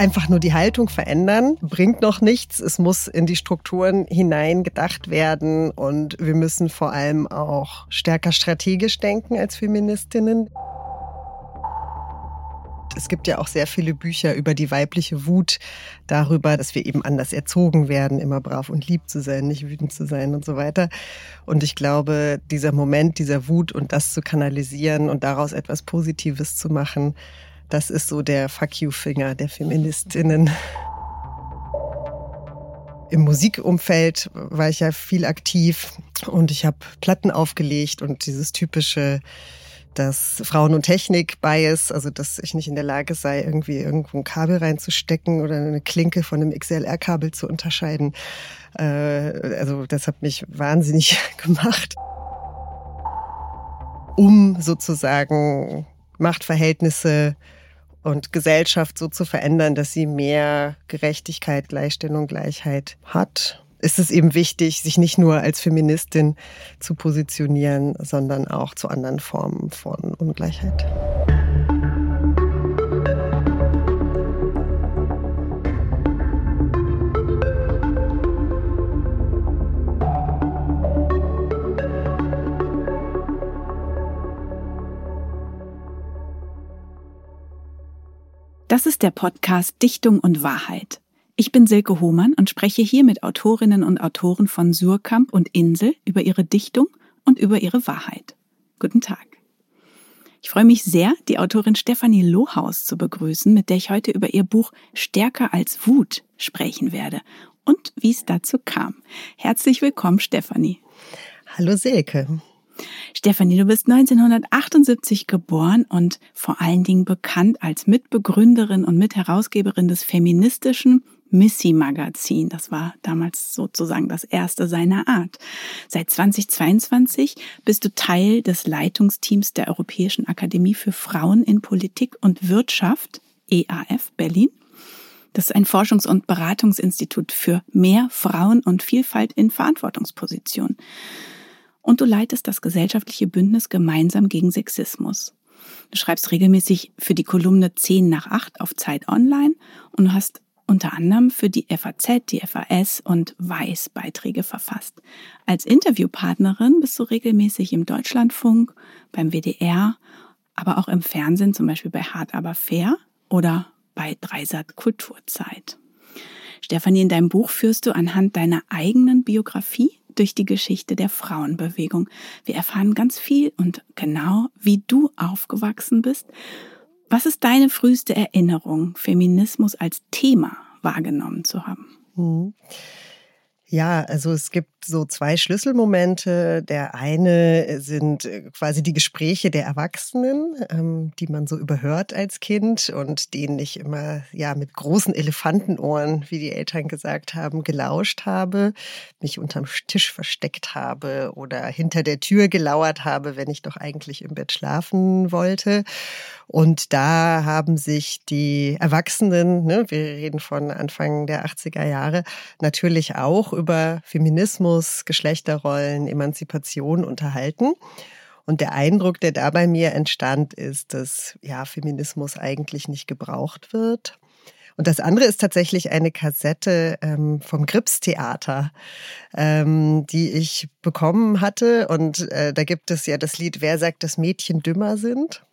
einfach nur die Haltung verändern bringt noch nichts. Es muss in die Strukturen hinein gedacht werden und wir müssen vor allem auch stärker strategisch denken als Feministinnen. Es gibt ja auch sehr viele Bücher über die weibliche Wut, darüber, dass wir eben anders erzogen werden, immer brav und lieb zu sein, nicht wütend zu sein und so weiter. Und ich glaube, dieser Moment dieser Wut und das zu kanalisieren und daraus etwas Positives zu machen, das ist so der Fuck you-Finger der Feministinnen. Im Musikumfeld war ich ja viel aktiv und ich habe Platten aufgelegt und dieses typische dass Frauen- und Technik-Bias, also dass ich nicht in der Lage sei, irgendwie irgendwo ein Kabel reinzustecken oder eine Klinke von einem XLR-Kabel zu unterscheiden. Äh, also das hat mich wahnsinnig gemacht. Um sozusagen Machtverhältnisse und Gesellschaft so zu verändern, dass sie mehr Gerechtigkeit, Gleichstellung, Gleichheit hat ist es eben wichtig, sich nicht nur als Feministin zu positionieren, sondern auch zu anderen Formen von Ungleichheit. Das ist der Podcast Dichtung und Wahrheit. Ich bin Silke Hohmann und spreche hier mit Autorinnen und Autoren von Surkamp und Insel über ihre Dichtung und über ihre Wahrheit. Guten Tag. Ich freue mich sehr, die Autorin Stefanie Lohaus zu begrüßen, mit der ich heute über ihr Buch Stärker als Wut sprechen werde und wie es dazu kam. Herzlich willkommen, Stefanie. Hallo Silke. Stefanie, du bist 1978 geboren und vor allen Dingen bekannt als Mitbegründerin und Mitherausgeberin des feministischen Missy Magazin. Das war damals sozusagen das erste seiner Art. Seit 2022 bist du Teil des Leitungsteams der Europäischen Akademie für Frauen in Politik und Wirtschaft, EAF Berlin. Das ist ein Forschungs- und Beratungsinstitut für mehr Frauen und Vielfalt in Verantwortungspositionen. Und du leitest das gesellschaftliche Bündnis gemeinsam gegen Sexismus. Du schreibst regelmäßig für die Kolumne 10 nach 8 auf Zeit Online und du hast unter anderem für die FAZ, die FAS und Weiß Beiträge verfasst. Als Interviewpartnerin bist du regelmäßig im Deutschlandfunk, beim WDR, aber auch im Fernsehen, zum Beispiel bei Hart aber fair oder bei Dreisat Kulturzeit. Stefanie, in deinem Buch führst du anhand deiner eigenen Biografie durch die Geschichte der Frauenbewegung. Wir erfahren ganz viel und genau, wie du aufgewachsen bist was ist deine früheste Erinnerung, Feminismus als Thema wahrgenommen zu haben? Mhm. Ja, also es gibt so zwei Schlüsselmomente. Der eine sind äh, quasi die Gespräche der Erwachsenen, ähm, die man so überhört als Kind und denen ich immer ja mit großen Elefantenohren, wie die Eltern gesagt haben, gelauscht habe, mich unterm Tisch versteckt habe oder hinter der Tür gelauert habe, wenn ich doch eigentlich im Bett schlafen wollte. Und da haben sich die Erwachsenen, ne, wir reden von Anfang der 80er Jahre, natürlich auch über Feminismus, Geschlechterrollen, Emanzipation unterhalten. Und der Eindruck, der da bei mir entstand, ist, dass ja Feminismus eigentlich nicht gebraucht wird. Und das andere ist tatsächlich eine Kassette ähm, vom Grips-Theater, ähm, die ich bekommen hatte. Und äh, da gibt es ja das Lied Wer sagt, dass Mädchen dümmer sind?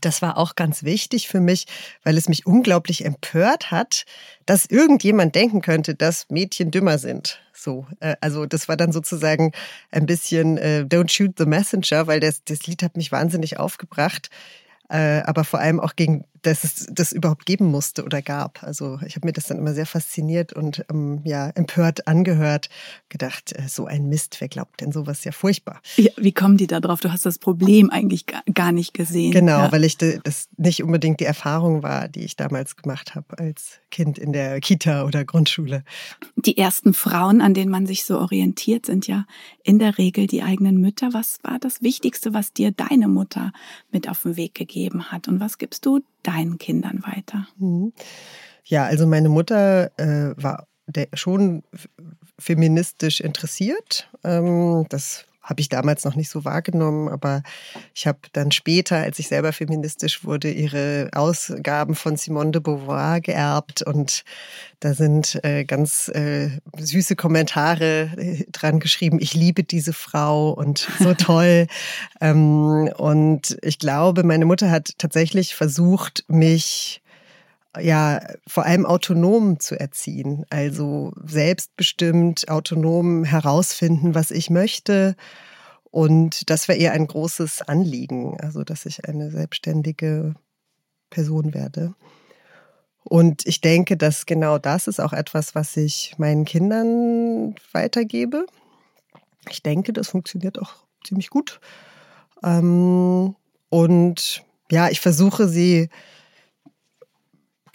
Das war auch ganz wichtig für mich, weil es mich unglaublich empört hat, dass irgendjemand denken könnte, dass Mädchen dümmer sind. So, äh, also das war dann sozusagen ein bisschen äh, Don't Shoot the Messenger, weil das, das Lied hat mich wahnsinnig aufgebracht, äh, aber vor allem auch gegen dass es das überhaupt geben musste oder gab. Also ich habe mir das dann immer sehr fasziniert und ähm, ja empört angehört, gedacht, äh, so ein Mist, wer glaubt denn sowas ja furchtbar. Ja, wie kommen die da drauf? Du hast das Problem eigentlich gar nicht gesehen. Genau, ja. weil ich das nicht unbedingt die Erfahrung war, die ich damals gemacht habe als Kind in der Kita oder Grundschule. Die ersten Frauen, an denen man sich so orientiert, sind ja in der Regel die eigenen Mütter. Was war das Wichtigste, was dir deine Mutter mit auf den Weg gegeben hat? Und was gibst du deinen Kindern weiter? Mhm. Ja, also meine Mutter äh, war schon feministisch interessiert. Ähm, das habe ich damals noch nicht so wahrgenommen, aber ich habe dann später, als ich selber feministisch wurde, ihre Ausgaben von Simone de Beauvoir geerbt und da sind äh, ganz äh, süße Kommentare äh, dran geschrieben. Ich liebe diese Frau und so toll. ähm, und ich glaube, meine Mutter hat tatsächlich versucht, mich ja vor allem autonom zu erziehen, also selbstbestimmt, autonom herausfinden, was ich möchte. Und das war ihr ein großes Anliegen, also dass ich eine selbstständige Person werde. Und ich denke, dass genau das ist auch etwas, was ich meinen Kindern weitergebe. Ich denke, das funktioniert auch ziemlich gut. Ähm, und ja, ich versuche sie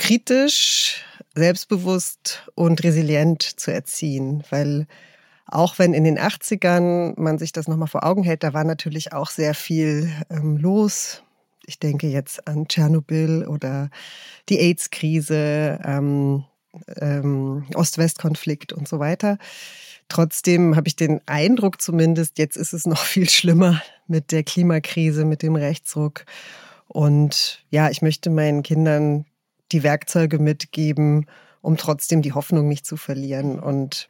kritisch, selbstbewusst und resilient zu erziehen, weil auch wenn in den 80ern man sich das nochmal vor Augen hält, da war natürlich auch sehr viel ähm, los. Ich denke jetzt an Tschernobyl oder die AIDS-Krise, ähm, ähm, Ost-West-Konflikt und so weiter. Trotzdem habe ich den Eindruck zumindest, jetzt ist es noch viel schlimmer mit der Klimakrise, mit dem Rechtsruck. Und ja, ich möchte meinen Kindern die Werkzeuge mitgeben, um trotzdem die Hoffnung nicht zu verlieren und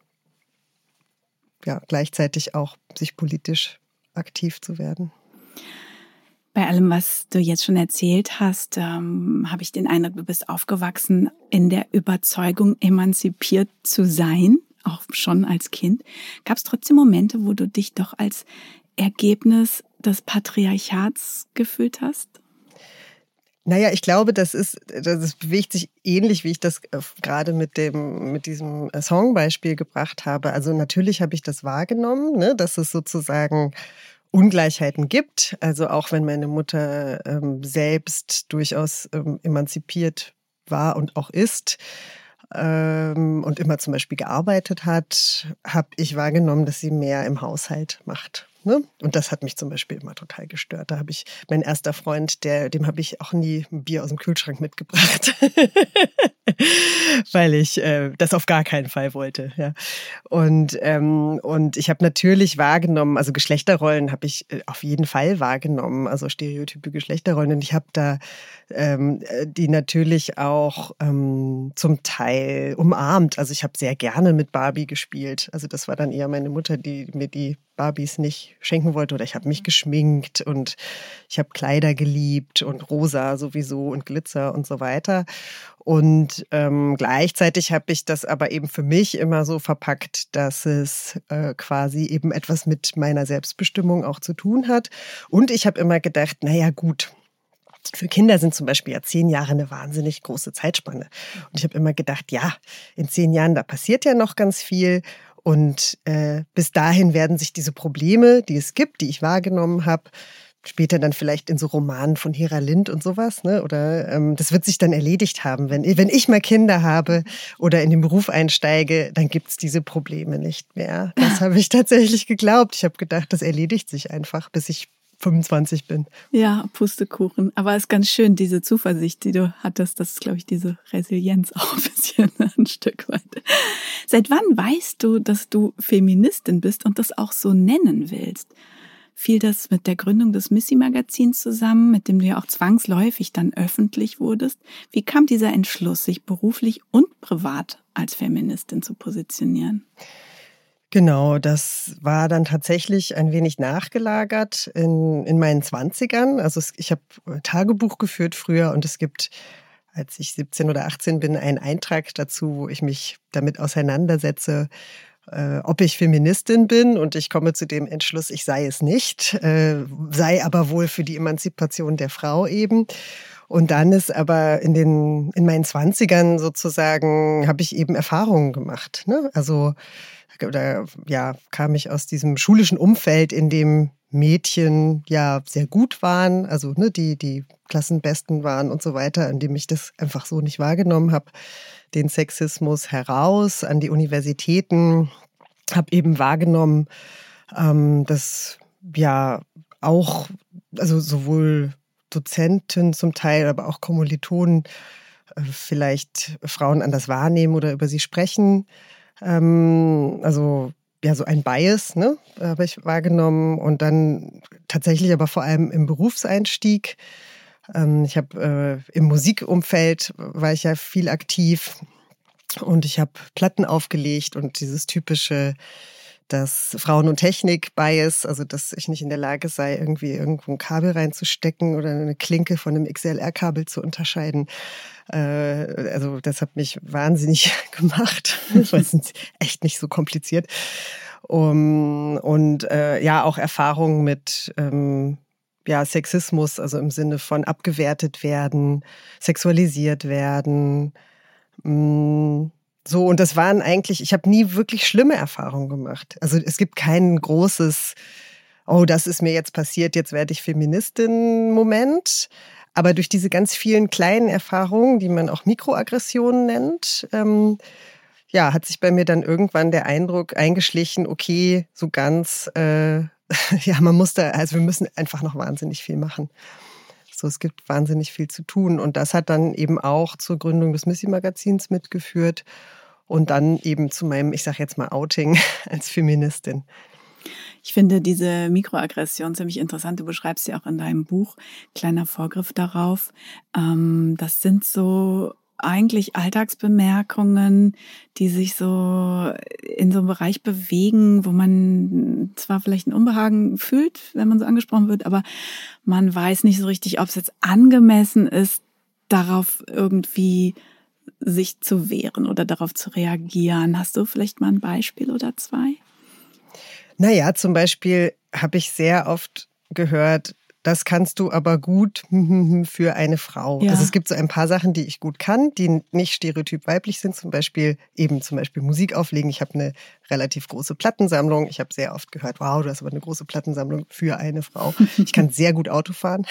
ja, gleichzeitig auch sich politisch aktiv zu werden. Bei allem, was du jetzt schon erzählt hast, ähm, habe ich den Eindruck, du bist aufgewachsen in der Überzeugung, emanzipiert zu sein, auch schon als Kind. Gab es trotzdem Momente, wo du dich doch als Ergebnis des Patriarchats gefühlt hast? Naja, ich glaube, das ist, das bewegt sich ähnlich, wie ich das äh, gerade mit dem, mit diesem äh, Songbeispiel gebracht habe. Also natürlich habe ich das wahrgenommen, ne, dass es sozusagen Ungleichheiten gibt. Also auch wenn meine Mutter ähm, selbst durchaus ähm, emanzipiert war und auch ist ähm, und immer zum Beispiel gearbeitet hat, habe ich wahrgenommen, dass sie mehr im Haushalt macht Ne? Und das hat mich zum Beispiel immer total gestört. Da habe ich mein erster Freund, der, dem habe ich auch nie ein Bier aus dem Kühlschrank mitgebracht, weil ich äh, das auf gar keinen Fall wollte. Ja. Und ähm, und ich habe natürlich wahrgenommen, also Geschlechterrollen habe ich äh, auf jeden Fall wahrgenommen, also stereotype Geschlechterrollen. Und ich habe da ähm, die natürlich auch ähm, zum Teil umarmt. Also ich habe sehr gerne mit Barbie gespielt. Also das war dann eher meine Mutter, die mir die Barbies nicht schenken wollte oder ich habe mich geschminkt und ich habe Kleider geliebt und rosa sowieso und Glitzer und so weiter. Und ähm, gleichzeitig habe ich das aber eben für mich immer so verpackt, dass es äh, quasi eben etwas mit meiner Selbstbestimmung auch zu tun hat. Und ich habe immer gedacht, naja gut, für Kinder sind zum Beispiel ja zehn Jahre eine wahnsinnig große Zeitspanne. Und ich habe immer gedacht, ja, in zehn Jahren, da passiert ja noch ganz viel. Und äh, bis dahin werden sich diese Probleme, die es gibt, die ich wahrgenommen habe, später dann vielleicht in so Romanen von Hera Lind und sowas, ne? Oder ähm, das wird sich dann erledigt haben. Wenn, wenn ich mal Kinder habe oder in den Beruf einsteige, dann gibt's diese Probleme nicht mehr. Das habe ich tatsächlich geglaubt. Ich habe gedacht, das erledigt sich einfach, bis ich 25 bin. Ja, Pustekuchen. Aber es ist ganz schön, diese Zuversicht, die du hattest. Das ist, glaube ich, diese Resilienz auch ein bisschen ein Stück weit. Seit wann weißt du, dass du Feministin bist und das auch so nennen willst? Fiel das mit der Gründung des Missy-Magazins zusammen, mit dem du ja auch zwangsläufig dann öffentlich wurdest? Wie kam dieser Entschluss, sich beruflich und privat als Feministin zu positionieren? Genau, das war dann tatsächlich ein wenig nachgelagert in, in meinen Zwanzigern. Also ich habe Tagebuch geführt früher und es gibt, als ich 17 oder 18 bin, einen Eintrag dazu, wo ich mich damit auseinandersetze, äh, ob ich Feministin bin und ich komme zu dem Entschluss, ich sei es nicht, äh, sei aber wohl für die Emanzipation der Frau eben. Und dann ist aber in den in meinen Zwanzigern sozusagen habe ich eben Erfahrungen gemacht. Ne? Also oder ja, kam ich aus diesem schulischen Umfeld, in dem Mädchen ja sehr gut waren, also ne, die, die Klassenbesten waren und so weiter, in dem ich das einfach so nicht wahrgenommen habe, den Sexismus heraus an die Universitäten, habe eben wahrgenommen, ähm, dass ja auch, also sowohl Dozenten zum Teil, aber auch Kommilitonen äh, vielleicht Frauen anders wahrnehmen oder über sie sprechen. Ähm, also ja so ein Bias, ne, habe ich wahrgenommen und dann tatsächlich aber vor allem im Berufseinstieg. Ähm, ich habe äh, im Musikumfeld war ich ja viel aktiv und ich habe Platten aufgelegt und dieses typische das Frauen- und Technik-Bias, also dass ich nicht in der Lage sei, irgendwie irgendwo ein Kabel reinzustecken oder eine Klinke von einem XLR-Kabel zu unterscheiden. Äh, also das hat mich wahnsinnig gemacht. Das war echt nicht so kompliziert. Um, und äh, ja, auch Erfahrungen mit ähm, ja, Sexismus, also im Sinne von abgewertet werden, sexualisiert werden. Mh, mm, so, und das waren eigentlich, ich habe nie wirklich schlimme Erfahrungen gemacht. Also es gibt kein großes, oh, das ist mir jetzt passiert, jetzt werde ich Feministin Moment. Aber durch diese ganz vielen kleinen Erfahrungen, die man auch Mikroaggressionen nennt, ähm, ja, hat sich bei mir dann irgendwann der Eindruck eingeschlichen, okay, so ganz, äh, ja, man muss da, also wir müssen einfach noch wahnsinnig viel machen. So, es gibt wahnsinnig viel zu tun. Und das hat dann eben auch zur Gründung des Missy-Magazins mitgeführt und dann eben zu meinem, ich sage jetzt mal, Outing als Feministin. Ich finde diese Mikroaggression ziemlich interessant. Du beschreibst sie auch in deinem Buch. Kleiner Vorgriff darauf. Ähm, das sind so eigentlich Alltagsbemerkungen, die sich so in so einem Bereich bewegen, wo man zwar vielleicht ein Unbehagen fühlt, wenn man so angesprochen wird, aber man weiß nicht so richtig, ob es jetzt angemessen ist, darauf irgendwie sich zu wehren oder darauf zu reagieren. Hast du vielleicht mal ein Beispiel oder zwei? Naja, zum Beispiel habe ich sehr oft gehört, das kannst du aber gut für eine Frau. Ja. Also es gibt so ein paar Sachen, die ich gut kann, die nicht stereotyp weiblich sind. Zum Beispiel eben zum Beispiel Musik auflegen. Ich habe eine relativ große Plattensammlung. Ich habe sehr oft gehört, wow, du hast aber eine große Plattensammlung für eine Frau. Ich kann sehr gut Auto fahren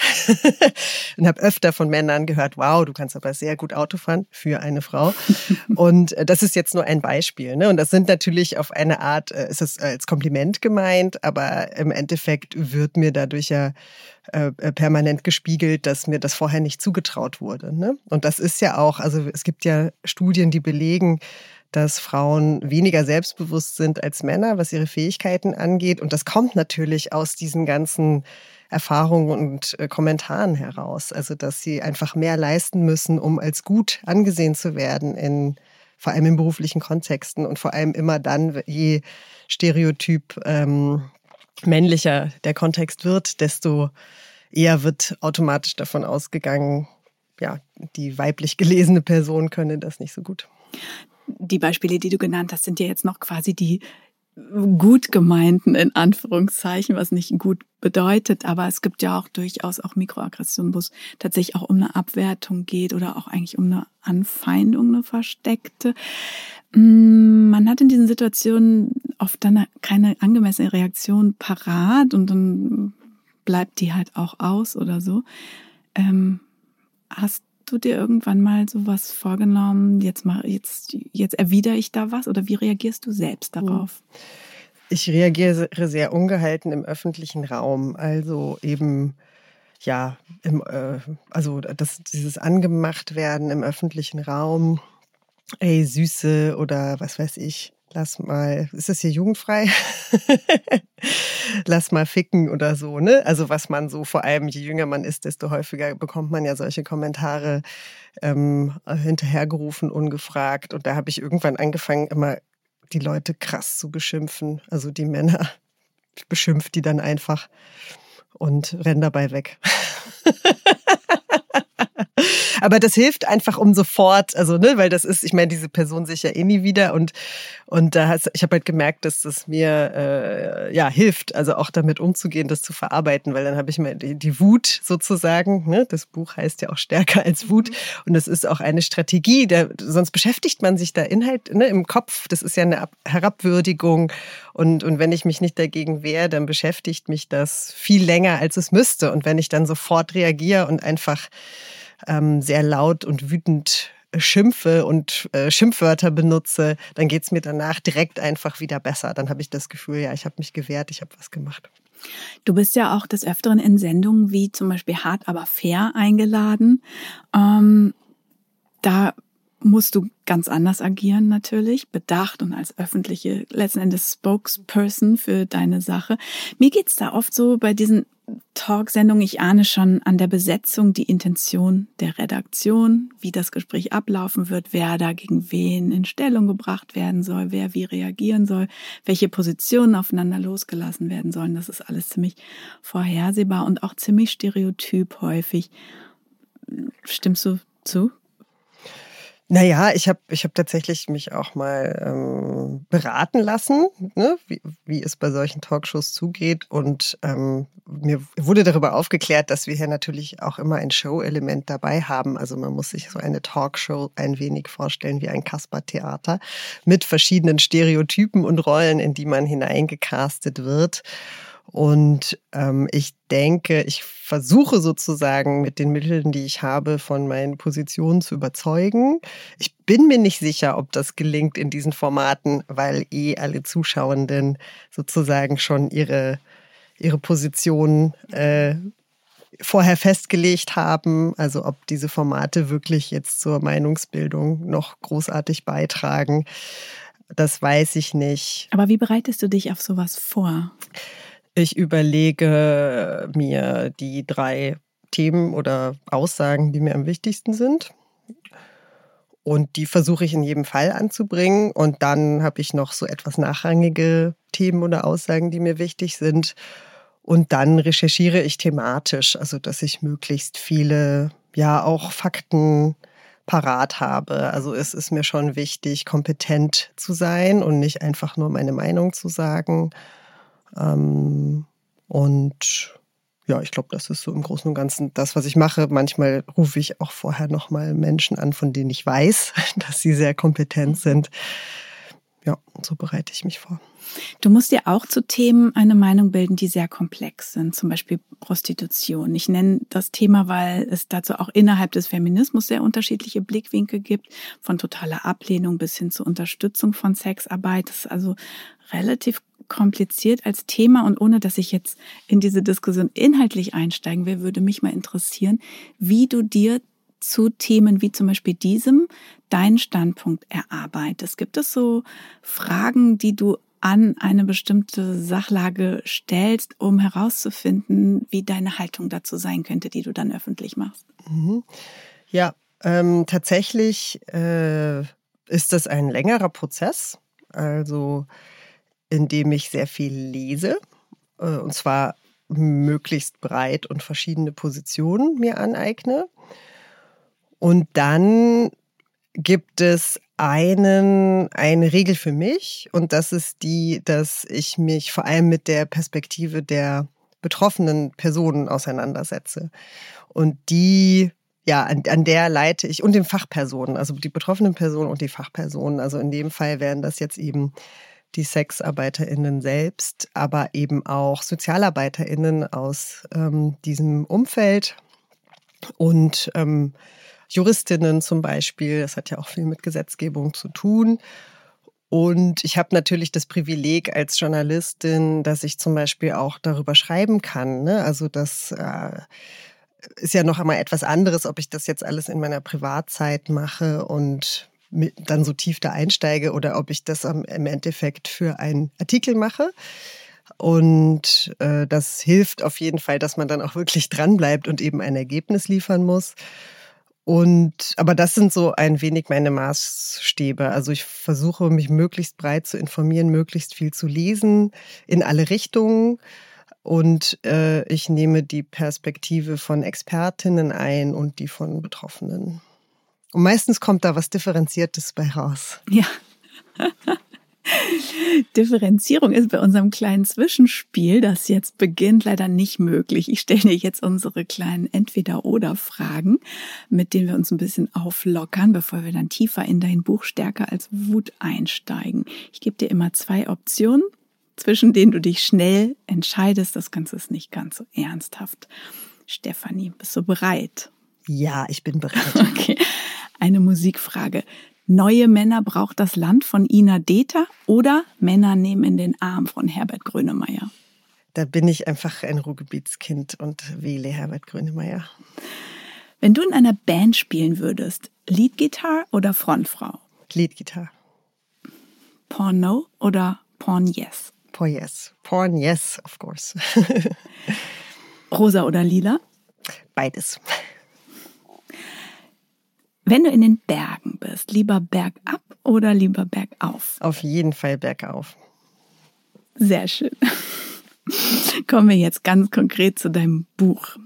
und habe öfter von Männern gehört, wow, du kannst aber sehr gut Auto fahren für eine Frau. Und äh, das ist jetzt nur ein Beispiel. Ne? Und das sind natürlich auf eine Art, äh, ist es als Kompliment gemeint, aber im Endeffekt wird mir dadurch ja äh, äh, permanent gespiegelt, dass mir das vorher nicht zugetraut wurde. Ne? Und das ist ja auch, also es gibt ja Studien, die belegen, dass Frauen weniger selbstbewusst sind als Männer, was ihre Fähigkeiten angeht. Und das kommt natürlich aus diesen ganzen Erfahrungen und äh, Kommentaren heraus. Also, dass sie einfach mehr leisten müssen, um als gut angesehen zu werden in vor allem in beruflichen Kontexten und vor allem immer dann, je Stereotyp ähm, männlicher der Kontext wird, desto eher wird automatisch davon ausgegangen, ja, die weiblich gelesene Person könne das nicht so gut. Die Beispiele, die du genannt hast, sind ja jetzt noch quasi die gut gemeinten in Anführungszeichen, was nicht gut bedeutet, aber es gibt ja auch durchaus auch Mikroaggressionen, wo es tatsächlich auch um eine Abwertung geht oder auch eigentlich um eine Anfeindung, eine versteckte. Mm, man hat in diesen Situationen oft dann keine angemessene Reaktion parat und dann bleibt die halt auch aus oder so. Ähm, hast du dir irgendwann mal sowas vorgenommen? Jetzt mal, jetzt, jetzt erwidere ich da was oder wie reagierst du selbst hm. darauf? Ich reagiere sehr ungehalten im öffentlichen Raum. Also eben, ja, im, äh, also das, dieses angemacht werden im öffentlichen Raum, ey, Süße oder was weiß ich, lass mal, ist das hier jugendfrei? lass mal ficken oder so, ne? Also was man so, vor allem je jünger man ist, desto häufiger bekommt man ja solche Kommentare ähm, hinterhergerufen, ungefragt. Und da habe ich irgendwann angefangen, immer die Leute krass zu beschimpfen. Also die Männer. Ich beschimpfe die dann einfach und renn dabei weg. Aber das hilft einfach um sofort, also ne, weil das ist, ich meine, diese Person sich ja eh nie wieder und und da hast, ich habe halt gemerkt, dass das mir äh, ja hilft, also auch damit umzugehen, das zu verarbeiten, weil dann habe ich mir die, die Wut sozusagen, ne, das Buch heißt ja auch stärker als Wut mhm. und das ist auch eine Strategie, der, sonst beschäftigt man sich da Inhalt ne, im Kopf, das ist ja eine Herabwürdigung und und wenn ich mich nicht dagegen wehre, dann beschäftigt mich das viel länger, als es müsste und wenn ich dann sofort reagiere und einfach ähm, sehr laut und wütend schimpfe und äh, Schimpfwörter benutze, dann geht es mir danach direkt einfach wieder besser. Dann habe ich das Gefühl, ja, ich habe mich gewehrt, ich habe was gemacht. Du bist ja auch des Öfteren in Sendungen wie zum Beispiel Hart aber fair eingeladen. Ähm, da musst du ganz anders agieren natürlich, bedacht und als öffentliche, letzten Endes Spokesperson für deine Sache. Mir geht's da oft so bei diesen Talksendungen, ich ahne schon an der Besetzung die Intention der Redaktion, wie das Gespräch ablaufen wird, wer da gegen wen in Stellung gebracht werden soll, wer wie reagieren soll, welche Positionen aufeinander losgelassen werden sollen. Das ist alles ziemlich vorhersehbar und auch ziemlich stereotyp häufig. Stimmst du zu? Naja, ich habe ich hab tatsächlich mich auch mal ähm, beraten lassen, ne, wie, wie es bei solchen Talkshows zugeht. Und ähm, mir wurde darüber aufgeklärt, dass wir hier natürlich auch immer ein Show-Element dabei haben. Also man muss sich so eine Talkshow ein wenig vorstellen wie ein Kasper-Theater mit verschiedenen Stereotypen und Rollen, in die man hineingecastet wird. Und ähm, ich denke, ich versuche sozusagen mit den Mitteln, die ich habe, von meinen Positionen zu überzeugen. Ich bin mir nicht sicher, ob das gelingt in diesen Formaten, weil eh alle Zuschauenden sozusagen schon ihre, ihre Position äh, vorher festgelegt haben. Also ob diese Formate wirklich jetzt zur Meinungsbildung noch großartig beitragen, das weiß ich nicht. Aber wie bereitest du dich auf sowas vor? Ich überlege mir die drei Themen oder Aussagen, die mir am wichtigsten sind. Und die versuche ich in jedem Fall anzubringen. Und dann habe ich noch so etwas nachrangige Themen oder Aussagen, die mir wichtig sind. Und dann recherchiere ich thematisch, also dass ich möglichst viele, ja, auch Fakten parat habe. Also es ist mir schon wichtig, kompetent zu sein und nicht einfach nur meine Meinung zu sagen. Ähm, und ja, ich glaube, das ist so im Großen und Ganzen das, was ich mache. Manchmal rufe ich auch vorher nochmal Menschen an, von denen ich weiß, dass sie sehr kompetent sind. Ja, so bereite ich mich vor. Du musst dir auch zu Themen eine Meinung bilden, die sehr komplex sind, zum Beispiel Prostitution. Ich nenne das Thema, weil es dazu auch innerhalb des Feminismus sehr unterschiedliche Blickwinkel gibt, von totaler Ablehnung bis hin zur Unterstützung von Sexarbeit. Das ist also relativ kompliziert als Thema und ohne dass ich jetzt in diese Diskussion inhaltlich einsteigen will, würde mich mal interessieren, wie du dir zu Themen wie zum Beispiel diesem deinen Standpunkt erarbeitest. Gibt es so Fragen, die du an eine bestimmte Sachlage stellst, um herauszufinden, wie deine Haltung dazu sein könnte, die du dann öffentlich machst? Mhm. Ja, ähm, tatsächlich äh, ist das ein längerer Prozess. Also indem ich sehr viel lese, äh, und zwar möglichst breit und verschiedene Positionen mir aneigne. Und dann gibt es einen, eine Regel für mich und das ist die, dass ich mich vor allem mit der Perspektive der betroffenen Personen auseinandersetze. Und die, ja, an, an der leite ich und den Fachpersonen, also die betroffenen Personen und die Fachpersonen. Also in dem Fall wären das jetzt eben die SexarbeiterInnen selbst, aber eben auch SozialarbeiterInnen aus ähm, diesem Umfeld und ähm, Juristinnen zum Beispiel. Das hat ja auch viel mit Gesetzgebung zu tun. Und ich habe natürlich das Privileg als Journalistin, dass ich zum Beispiel auch darüber schreiben kann. Ne? Also das äh, ist ja noch einmal etwas anderes, ob ich das jetzt alles in meiner Privatzeit mache und dann so tief da einsteige oder ob ich das im Endeffekt für einen Artikel mache. Und äh, das hilft auf jeden Fall, dass man dann auch wirklich dranbleibt und eben ein Ergebnis liefern muss. Und aber das sind so ein wenig meine Maßstäbe. Also ich versuche mich möglichst breit zu informieren, möglichst viel zu lesen in alle Richtungen. Und äh, ich nehme die Perspektive von Expertinnen ein und die von Betroffenen. Und meistens kommt da was Differenziertes bei raus. Ja. Differenzierung ist bei unserem kleinen Zwischenspiel, das jetzt beginnt, leider nicht möglich. Ich stelle dir jetzt unsere kleinen Entweder-Oder-Fragen, mit denen wir uns ein bisschen auflockern, bevor wir dann tiefer in dein Buch Stärker als Wut einsteigen. Ich gebe dir immer zwei Optionen, zwischen denen du dich schnell entscheidest. Das Ganze ist nicht ganz so ernsthaft. Stefanie, bist du bereit? Ja, ich bin bereit. Okay eine Musikfrage. Neue Männer braucht das Land von Ina Deter oder Männer nehmen in den Arm von Herbert Grönemeyer? Da bin ich einfach ein Ruhrgebietskind und wähle Herbert Grönemeyer. Wenn du in einer Band spielen würdest, Leadgitarre oder Frontfrau? Leadgitarre. Porno oder Porn Yes? Porn Yes. Porn Yes, of course. Rosa oder lila? Beides. Wenn du in den Bergen bist, lieber bergab oder lieber bergauf? Auf jeden Fall bergauf. Sehr schön. Kommen wir jetzt ganz konkret zu deinem Buch.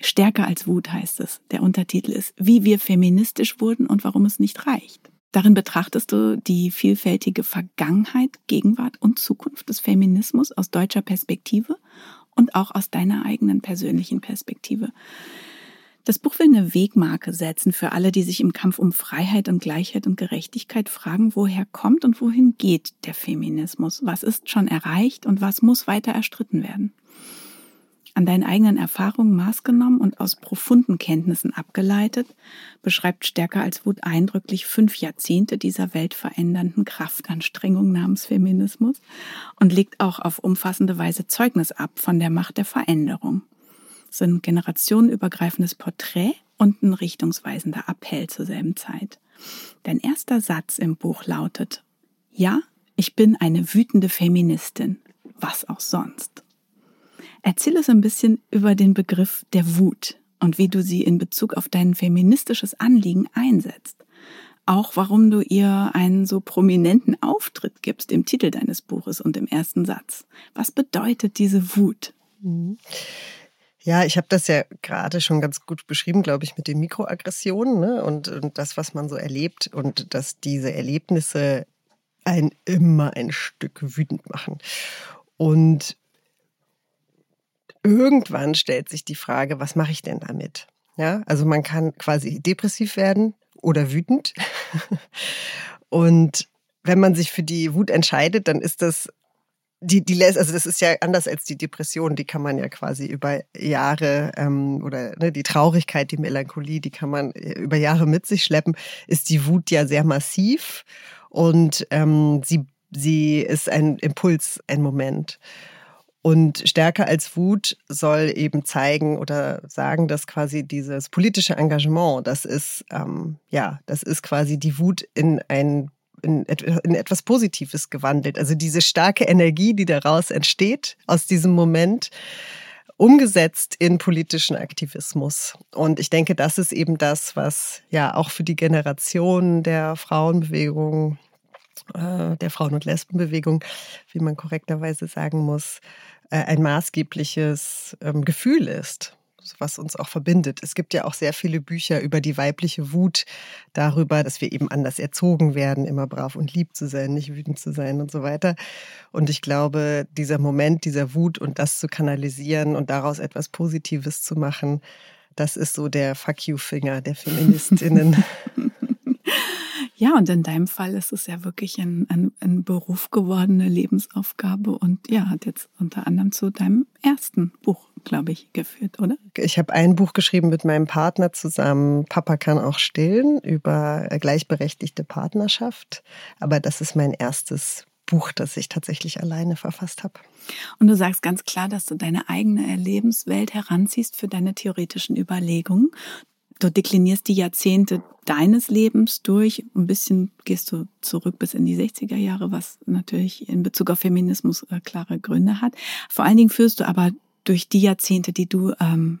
Stärker als Wut heißt es. Der Untertitel ist Wie wir feministisch wurden und warum es nicht reicht. Darin betrachtest du die vielfältige Vergangenheit, Gegenwart und Zukunft des Feminismus aus deutscher Perspektive und auch aus deiner eigenen persönlichen Perspektive. Das Buch will eine Wegmarke setzen für alle, die sich im Kampf um Freiheit und Gleichheit und Gerechtigkeit fragen, woher kommt und wohin geht der Feminismus? Was ist schon erreicht und was muss weiter erstritten werden? An deinen eigenen Erfahrungen maßgenommen und aus profunden Kenntnissen abgeleitet, beschreibt Stärker als Wut eindrücklich fünf Jahrzehnte dieser weltverändernden Kraftanstrengung namens Feminismus und legt auch auf umfassende Weise Zeugnis ab von der Macht der Veränderung ein generationenübergreifendes Porträt und ein richtungsweisender Appell zur selben Zeit. Dein erster Satz im Buch lautet, ja, ich bin eine wütende Feministin, was auch sonst. Erzähl uns ein bisschen über den Begriff der Wut und wie du sie in Bezug auf dein feministisches Anliegen einsetzt. Auch warum du ihr einen so prominenten Auftritt gibst im Titel deines Buches und im ersten Satz. Was bedeutet diese Wut? Mhm. Ja, ich habe das ja gerade schon ganz gut beschrieben, glaube ich, mit den Mikroaggressionen ne? und, und das, was man so erlebt und dass diese Erlebnisse einen immer ein Stück wütend machen. Und irgendwann stellt sich die Frage, was mache ich denn damit? Ja, also man kann quasi depressiv werden oder wütend. und wenn man sich für die Wut entscheidet, dann ist das die, die lässt, also das ist ja anders als die Depression, die kann man ja quasi über Jahre ähm, oder ne, die Traurigkeit, die Melancholie, die kann man äh, über Jahre mit sich schleppen, ist die Wut ja sehr massiv und ähm, sie, sie ist ein Impuls, ein Moment. Und stärker als Wut soll eben zeigen oder sagen, dass quasi dieses politische Engagement, das ist ähm, ja, das ist quasi die Wut in ein in, in etwas Positives gewandelt. Also diese starke Energie, die daraus entsteht, aus diesem Moment, umgesetzt in politischen Aktivismus. Und ich denke, das ist eben das, was ja auch für die Generation der Frauenbewegung, äh, der Frauen- und Lesbenbewegung, wie man korrekterweise sagen muss, äh, ein maßgebliches ähm, Gefühl ist was uns auch verbindet. Es gibt ja auch sehr viele Bücher über die weibliche Wut, darüber, dass wir eben anders erzogen werden, immer brav und lieb zu sein, nicht wütend zu sein und so weiter. Und ich glaube, dieser Moment dieser Wut und das zu kanalisieren und daraus etwas Positives zu machen, das ist so der Fuck you-Finger der Feministinnen. Ja, und in deinem Fall ist es ja wirklich ein, ein, ein Beruf gewordene Lebensaufgabe und ja, hat jetzt unter anderem zu deinem ersten Buch, glaube ich, geführt, oder? Ich habe ein Buch geschrieben mit meinem Partner zusammen, Papa kann auch stillen, über gleichberechtigte Partnerschaft. Aber das ist mein erstes Buch, das ich tatsächlich alleine verfasst habe. Und du sagst ganz klar, dass du deine eigene Lebenswelt heranziehst für deine theoretischen Überlegungen. Du deklinierst die Jahrzehnte deines Lebens durch. Ein bisschen gehst du zurück bis in die 60er Jahre, was natürlich in Bezug auf Feminismus äh, klare Gründe hat. Vor allen Dingen führst du aber durch die Jahrzehnte, die du ähm,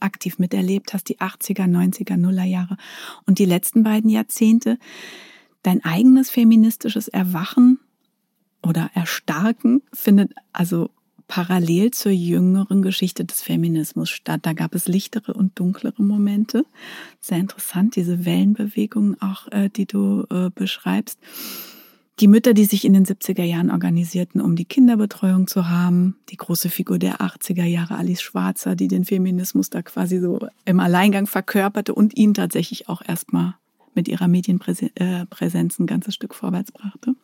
aktiv miterlebt hast, die 80er, 90er, Nuller Jahre und die letzten beiden Jahrzehnte, dein eigenes feministisches Erwachen oder Erstarken findet also parallel zur jüngeren Geschichte des Feminismus statt. Da gab es lichtere und dunklere Momente. Sehr interessant, diese Wellenbewegungen auch, äh, die du äh, beschreibst. Die Mütter, die sich in den 70er Jahren organisierten, um die Kinderbetreuung zu haben. Die große Figur der 80er Jahre, Alice Schwarzer, die den Feminismus da quasi so im Alleingang verkörperte und ihn tatsächlich auch erstmal mit ihrer Medienpräsenz äh, ein ganzes Stück vorwärts brachte.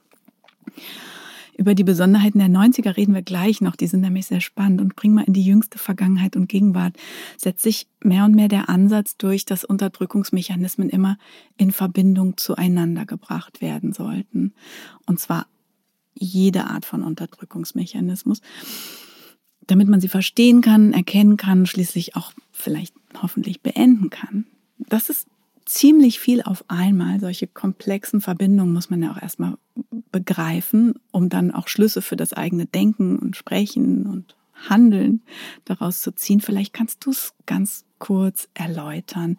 Über die Besonderheiten der 90er reden wir gleich noch, die sind nämlich sehr spannend und bringen mal in die jüngste Vergangenheit und Gegenwart, setzt sich mehr und mehr der Ansatz durch, dass Unterdrückungsmechanismen immer in Verbindung zueinander gebracht werden sollten. Und zwar jede Art von Unterdrückungsmechanismus, damit man sie verstehen kann, erkennen kann, schließlich auch vielleicht hoffentlich beenden kann. Das ist ziemlich viel auf einmal. Solche komplexen Verbindungen muss man ja auch erstmal begreifen, um dann auch Schlüsse für das eigene Denken und Sprechen und Handeln daraus zu ziehen. Vielleicht kannst du es ganz kurz erläutern.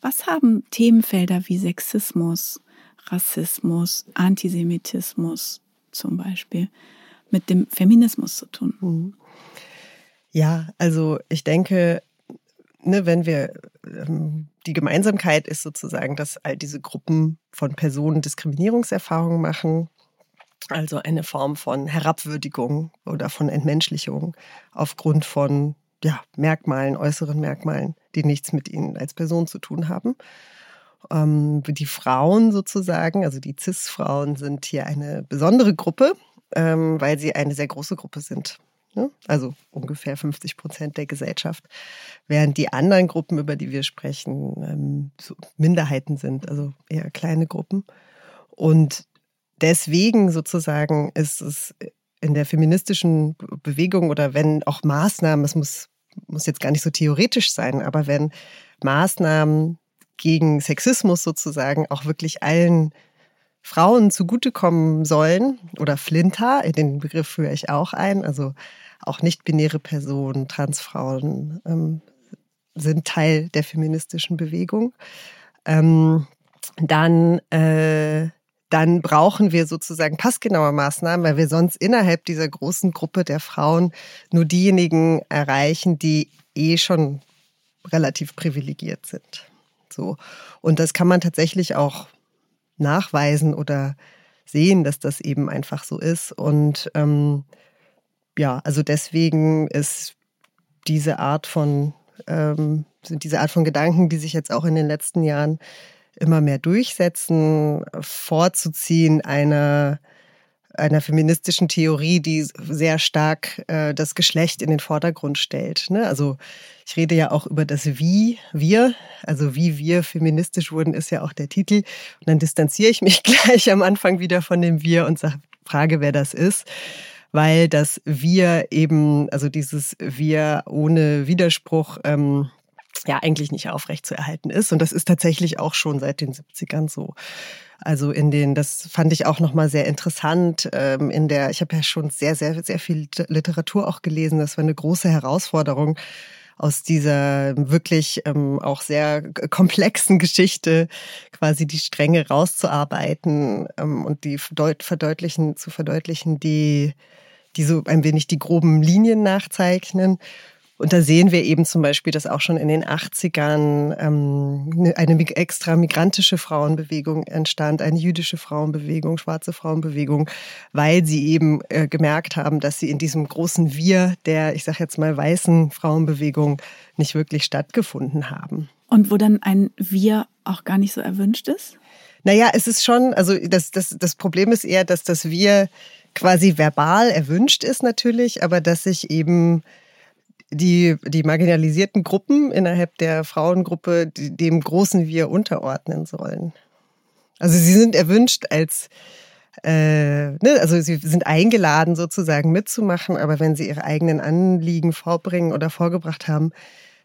Was haben Themenfelder wie Sexismus, Rassismus, Antisemitismus zum Beispiel mit dem Feminismus zu tun? Mhm. Ja, also ich denke, ne, wenn wir ähm, die Gemeinsamkeit ist sozusagen, dass all diese Gruppen von Personen Diskriminierungserfahrungen machen, also eine Form von Herabwürdigung oder von Entmenschlichung aufgrund von ja, Merkmalen, äußeren Merkmalen, die nichts mit ihnen als Person zu tun haben. Ähm, die Frauen sozusagen, also die CIS-Frauen, sind hier eine besondere Gruppe, ähm, weil sie eine sehr große Gruppe sind. Ne? Also ungefähr 50 Prozent der Gesellschaft. Während die anderen Gruppen, über die wir sprechen, ähm, so Minderheiten sind, also eher kleine Gruppen. Und deswegen sozusagen ist es in der feministischen Bewegung oder wenn auch Maßnahmen, es muss, muss jetzt gar nicht so theoretisch sein, aber wenn Maßnahmen gegen Sexismus sozusagen auch wirklich allen Frauen zugutekommen sollen oder Flinter, den Begriff führe ich auch ein, also auch nicht-binäre Personen, Transfrauen ähm, sind Teil der feministischen Bewegung. Ähm, dann, äh, dann brauchen wir sozusagen passgenaue Maßnahmen, weil wir sonst innerhalb dieser großen Gruppe der Frauen nur diejenigen erreichen, die eh schon relativ privilegiert sind. So. Und das kann man tatsächlich auch nachweisen oder sehen, dass das eben einfach so ist. Und ähm, ja, also deswegen ist diese Art von ähm, sind diese Art von Gedanken, die sich jetzt auch in den letzten Jahren immer mehr durchsetzen, vorzuziehen einer einer feministischen Theorie, die sehr stark äh, das Geschlecht in den Vordergrund stellt. Ne? Also ich rede ja auch über das Wie, wir, also wie wir feministisch wurden, ist ja auch der Titel. Und dann distanziere ich mich gleich am Anfang wieder von dem Wir und sage, frage, wer das ist weil das Wir eben, also dieses Wir ohne Widerspruch, ähm, ja eigentlich nicht aufrecht zu erhalten ist. Und das ist tatsächlich auch schon seit den 70ern so. Also in den, das fand ich auch nochmal sehr interessant. Ähm, in der, ich habe ja schon sehr, sehr, sehr viel Literatur auch gelesen. Das war eine große Herausforderung aus dieser wirklich ähm, auch sehr komplexen Geschichte quasi die Stränge rauszuarbeiten ähm, und die verdeutlichen, zu verdeutlichen, die die so ein wenig die groben Linien nachzeichnen. Und da sehen wir eben zum Beispiel, dass auch schon in den 80ern ähm, eine extra migrantische Frauenbewegung entstand, eine jüdische Frauenbewegung, schwarze Frauenbewegung, weil sie eben äh, gemerkt haben, dass sie in diesem großen Wir der, ich sage jetzt mal, weißen Frauenbewegung nicht wirklich stattgefunden haben. Und wo dann ein Wir auch gar nicht so erwünscht ist? Naja, es ist schon, also das, das, das Problem ist eher, dass das Wir quasi verbal erwünscht ist natürlich, aber dass sich eben die, die marginalisierten Gruppen innerhalb der Frauengruppe dem großen Wir unterordnen sollen. Also sie sind erwünscht als, äh, ne, also sie sind eingeladen sozusagen mitzumachen, aber wenn sie ihre eigenen Anliegen vorbringen oder vorgebracht haben,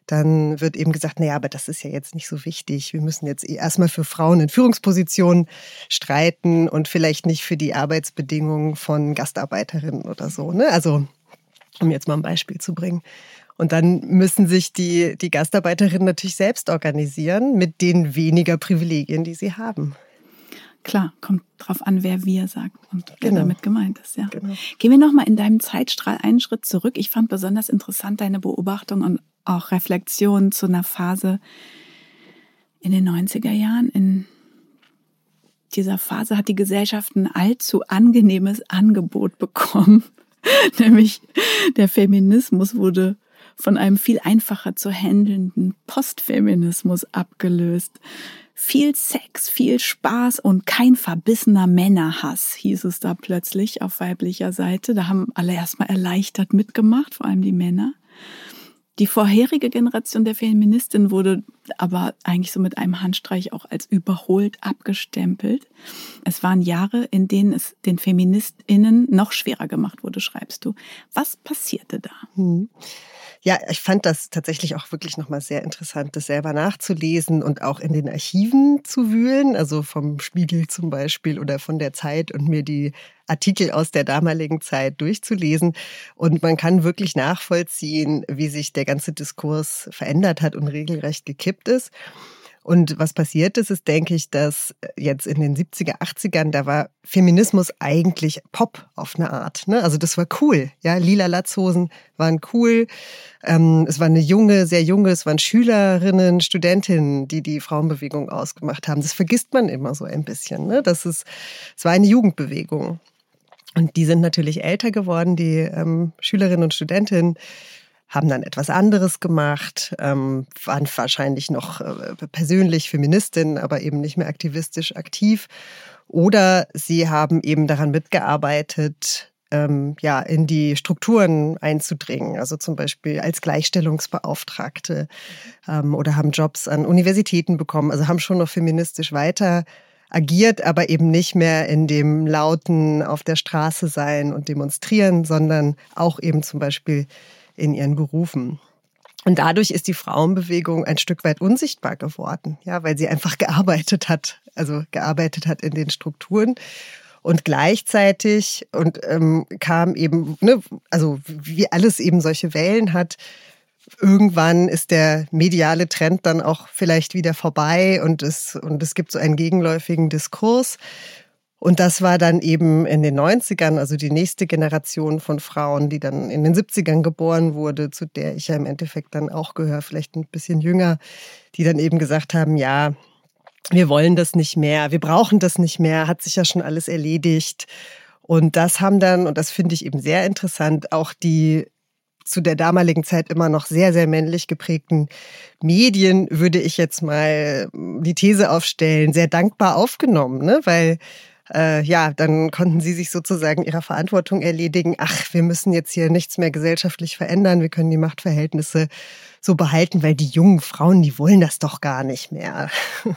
dann wird eben gesagt, naja, aber das ist ja jetzt nicht so wichtig. Wir müssen jetzt erstmal für Frauen in Führungspositionen streiten und vielleicht nicht für die Arbeitsbedingungen von Gastarbeiterinnen oder so. Ne? Also, um jetzt mal ein Beispiel zu bringen. Und dann müssen sich die, die Gastarbeiterinnen natürlich selbst organisieren mit den weniger Privilegien, die sie haben. Klar, kommt drauf an, wer wir sagt und wer genau. damit gemeint ist. Ja. Genau. Gehen wir nochmal in deinem Zeitstrahl einen Schritt zurück. Ich fand besonders interessant deine Beobachtung und auch Reflexion zu einer Phase in den 90er Jahren. In dieser Phase hat die Gesellschaft ein allzu angenehmes Angebot bekommen. Nämlich der Feminismus wurde von einem viel einfacher zu handelnden Postfeminismus abgelöst. Viel Sex, viel Spaß und kein verbissener Männerhass, hieß es da plötzlich auf weiblicher Seite. Da haben alle erstmal erleichtert mitgemacht, vor allem die Männer. Die vorherige Generation der Feministin wurde aber eigentlich so mit einem Handstreich auch als überholt abgestempelt. Es waren Jahre, in denen es den Feministinnen noch schwerer gemacht wurde, schreibst du. Was passierte da? Hm. Ja, ich fand das tatsächlich auch wirklich nochmal sehr interessant, das selber nachzulesen und auch in den Archiven zu wühlen, also vom Spiegel zum Beispiel oder von der Zeit und mir die Artikel aus der damaligen Zeit durchzulesen. Und man kann wirklich nachvollziehen, wie sich der ganze Diskurs verändert hat und regelrecht gekippt ist. Und was passiert ist, ist, denke ich, dass jetzt in den 70er, 80ern, da war Feminismus eigentlich Pop auf eine Art. Ne? Also das war cool. Ja, lila Latzhosen waren cool. Ähm, es war eine junge, sehr junge, es waren Schülerinnen, Studentinnen, die die Frauenbewegung ausgemacht haben. Das vergisst man immer so ein bisschen. Ne? Das ist, es war eine Jugendbewegung. Und die sind natürlich älter geworden, die ähm, Schülerinnen und Studentinnen haben dann etwas anderes gemacht, ähm, waren wahrscheinlich noch äh, persönlich Feministin, aber eben nicht mehr aktivistisch aktiv. Oder sie haben eben daran mitgearbeitet, ähm, ja, in die Strukturen einzudringen, also zum Beispiel als Gleichstellungsbeauftragte ähm, oder haben Jobs an Universitäten bekommen, also haben schon noch feministisch weiter agiert, aber eben nicht mehr in dem lauten auf der Straße sein und demonstrieren, sondern auch eben zum Beispiel in ihren Berufen. Und dadurch ist die Frauenbewegung ein Stück weit unsichtbar geworden, ja, weil sie einfach gearbeitet hat, also gearbeitet hat in den Strukturen. Und gleichzeitig und ähm, kam eben, ne, also wie alles eben solche Wellen hat, irgendwann ist der mediale Trend dann auch vielleicht wieder vorbei und es, und es gibt so einen gegenläufigen Diskurs. Und das war dann eben in den 90ern, also die nächste Generation von Frauen, die dann in den 70ern geboren wurde, zu der ich ja im Endeffekt dann auch gehöre, vielleicht ein bisschen jünger, die dann eben gesagt haben, ja, wir wollen das nicht mehr, wir brauchen das nicht mehr, hat sich ja schon alles erledigt. Und das haben dann, und das finde ich eben sehr interessant, auch die zu der damaligen Zeit immer noch sehr, sehr männlich geprägten Medien, würde ich jetzt mal die These aufstellen, sehr dankbar aufgenommen, ne? weil äh, ja, dann konnten sie sich sozusagen ihrer Verantwortung erledigen. Ach, wir müssen jetzt hier nichts mehr gesellschaftlich verändern. Wir können die Machtverhältnisse so behalten, weil die jungen Frauen, die wollen das doch gar nicht mehr.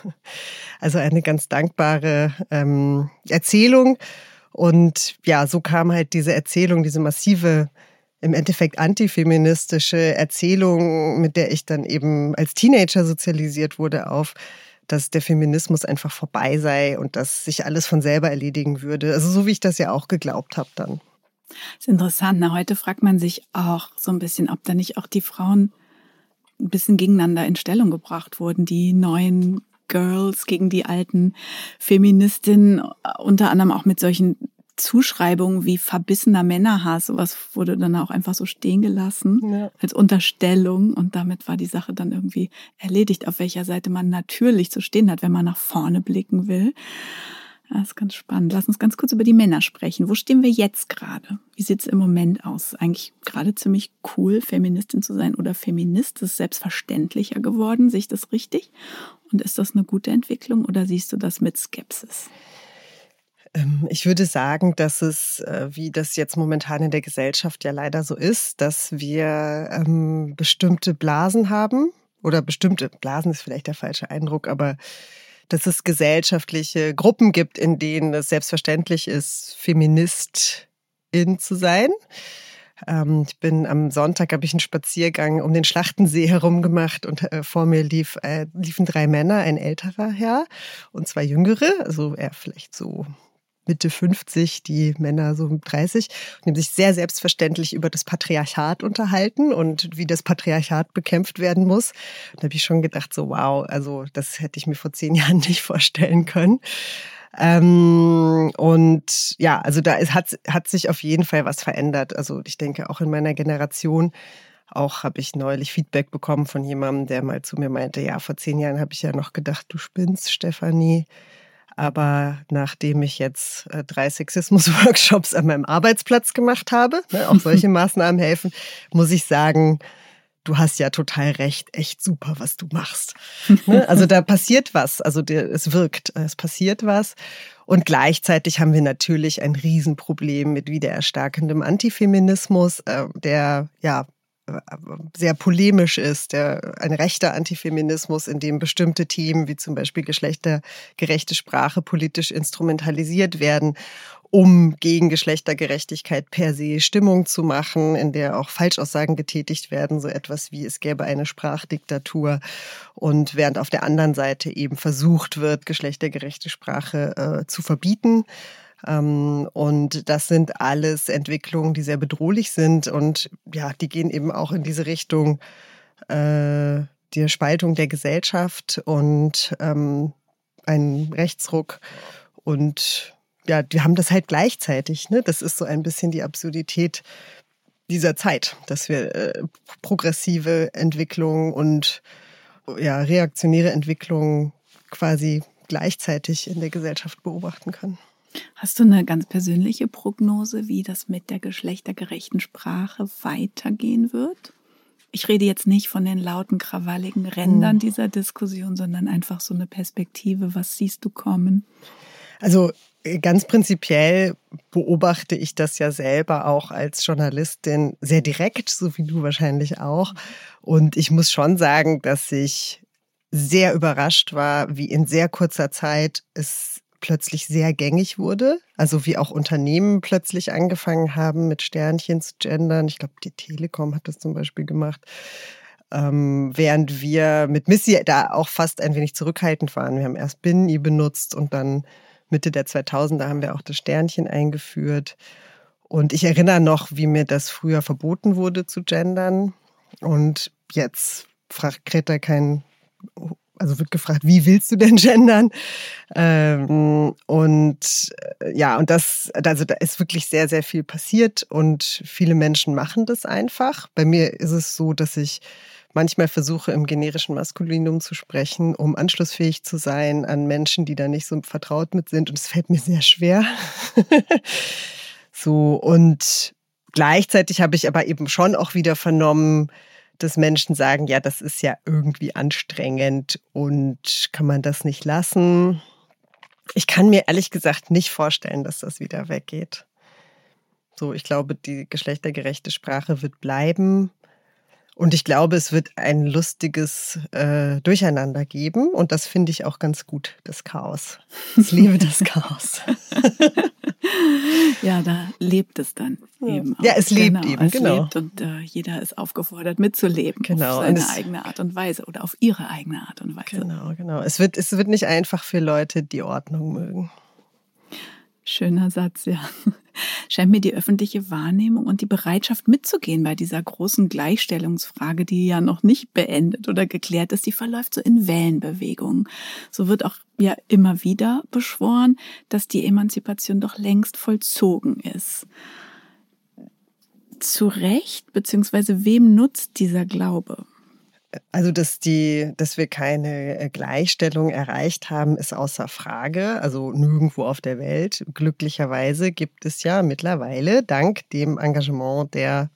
also eine ganz dankbare ähm, Erzählung. Und ja, so kam halt diese Erzählung, diese massive im Endeffekt antifeministische Erzählung, mit der ich dann eben als Teenager sozialisiert wurde, auf dass der Feminismus einfach vorbei sei und dass sich alles von selber erledigen würde. Also so wie ich das ja auch geglaubt habe dann. Das ist interessant. Na, heute fragt man sich auch so ein bisschen, ob da nicht auch die Frauen ein bisschen gegeneinander in Stellung gebracht wurden, die neuen Girls gegen die alten Feministinnen, unter anderem auch mit solchen Zuschreibungen wie verbissener Männerhass, sowas wurde dann auch einfach so stehen gelassen ja. als Unterstellung und damit war die Sache dann irgendwie erledigt, auf welcher Seite man natürlich zu stehen hat, wenn man nach vorne blicken will. Das ist ganz spannend. Lass uns ganz kurz über die Männer sprechen. Wo stehen wir jetzt gerade? Wie sieht es im Moment aus? Eigentlich gerade ziemlich cool, Feministin zu sein oder Feminist. Das ist selbstverständlicher geworden. Sehe ich das richtig? Und ist das eine gute Entwicklung oder siehst du das mit Skepsis? Ähm, ich würde sagen, dass es, äh, wie das jetzt momentan in der Gesellschaft ja leider so ist, dass wir ähm, bestimmte Blasen haben oder bestimmte Blasen ist vielleicht der falsche Eindruck, aber dass es gesellschaftliche Gruppen gibt, in denen es selbstverständlich ist, Feministin zu sein. Ähm, ich bin am Sonntag habe ich einen Spaziergang um den Schlachtensee herum gemacht und äh, vor mir lief, äh, liefen drei Männer, ein älterer Herr und zwei jüngere, also er vielleicht so Mitte 50, die Männer so 30, und haben sich sehr selbstverständlich über das Patriarchat unterhalten und wie das Patriarchat bekämpft werden muss. Da habe ich schon gedacht, so wow, also das hätte ich mir vor zehn Jahren nicht vorstellen können. Ähm, und ja, also da ist, hat, hat sich auf jeden Fall was verändert. Also ich denke auch in meiner Generation auch habe ich neulich Feedback bekommen von jemandem, der mal zu mir meinte, ja, vor zehn Jahren habe ich ja noch gedacht, du spinnst, Stefanie. Aber nachdem ich jetzt äh, drei Sexismus-Workshops an meinem Arbeitsplatz gemacht habe, ne, auch solche Maßnahmen helfen, muss ich sagen, du hast ja total recht, echt super, was du machst. Ne, also da passiert was, also es wirkt, es passiert was. Und gleichzeitig haben wir natürlich ein Riesenproblem mit wiedererstarkendem Antifeminismus, äh, der ja sehr polemisch ist, der ein rechter Antifeminismus, in dem bestimmte Themen wie zum Beispiel geschlechtergerechte Sprache politisch instrumentalisiert werden um gegen Geschlechtergerechtigkeit per se Stimmung zu machen, in der auch Falschaussagen getätigt werden, so etwas wie es gäbe eine Sprachdiktatur und während auf der anderen Seite eben versucht wird, geschlechtergerechte Sprache äh, zu verbieten. Ähm, und das sind alles Entwicklungen, die sehr bedrohlich sind und ja, die gehen eben auch in diese Richtung äh, der Spaltung der Gesellschaft und ähm, ein Rechtsruck und ja, wir haben das halt gleichzeitig. Ne? Das ist so ein bisschen die Absurdität dieser Zeit, dass wir äh, progressive Entwicklung und ja, reaktionäre Entwicklung quasi gleichzeitig in der Gesellschaft beobachten können. Hast du eine ganz persönliche Prognose, wie das mit der geschlechtergerechten Sprache weitergehen wird? Ich rede jetzt nicht von den lauten, krawalligen Rändern hm. dieser Diskussion, sondern einfach so eine Perspektive. Was siehst du kommen? Also Ganz prinzipiell beobachte ich das ja selber auch als Journalistin sehr direkt, so wie du wahrscheinlich auch. Und ich muss schon sagen, dass ich sehr überrascht war, wie in sehr kurzer Zeit es plötzlich sehr gängig wurde. Also wie auch Unternehmen plötzlich angefangen haben, mit Sternchen zu gendern. Ich glaube, die Telekom hat das zum Beispiel gemacht. Ähm, während wir mit Missy da auch fast ein wenig zurückhaltend waren. Wir haben erst Bini benutzt und dann Mitte der 2000er haben wir auch das Sternchen eingeführt. Und ich erinnere noch, wie mir das früher verboten wurde zu gendern. Und jetzt fragt Greta kein, also wird gefragt, wie willst du denn gendern? Ähm, und äh, ja, und das, also da ist wirklich sehr, sehr viel passiert und viele Menschen machen das einfach. Bei mir ist es so, dass ich manchmal versuche, im generischen Maskulinum zu sprechen, um anschlussfähig zu sein an Menschen, die da nicht so vertraut mit sind. Und es fällt mir sehr schwer. so, und gleichzeitig habe ich aber eben schon auch wieder vernommen, dass Menschen sagen, ja, das ist ja irgendwie anstrengend und kann man das nicht lassen. Ich kann mir ehrlich gesagt nicht vorstellen, dass das wieder weggeht. So, ich glaube, die geschlechtergerechte Sprache wird bleiben. Und ich glaube, es wird ein lustiges äh, Durcheinander geben. Und das finde ich auch ganz gut, das Chaos. Ich liebe das Chaos. ja, da lebt es dann eben. Auch. Ja, es lebt genau, eben, es genau. Lebt und äh, jeder ist aufgefordert, mitzuleben. Genau. Auf seine eigene Art und Weise oder auf ihre eigene Art und Weise. Genau, genau. Es wird, es wird nicht einfach für Leute, die Ordnung mögen. Schöner Satz, ja. Scheint mir die öffentliche Wahrnehmung und die Bereitschaft mitzugehen bei dieser großen Gleichstellungsfrage, die ja noch nicht beendet oder geklärt ist, die verläuft so in Wellenbewegungen. So wird auch ja immer wieder beschworen, dass die Emanzipation doch längst vollzogen ist. Zu Recht, beziehungsweise wem nutzt dieser Glaube? Also, dass die, dass wir keine äh, Gleichstellung erreicht haben, ist außer Frage. Also nirgendwo auf der Welt. Glücklicherweise gibt es ja mittlerweile, dank dem Engagement der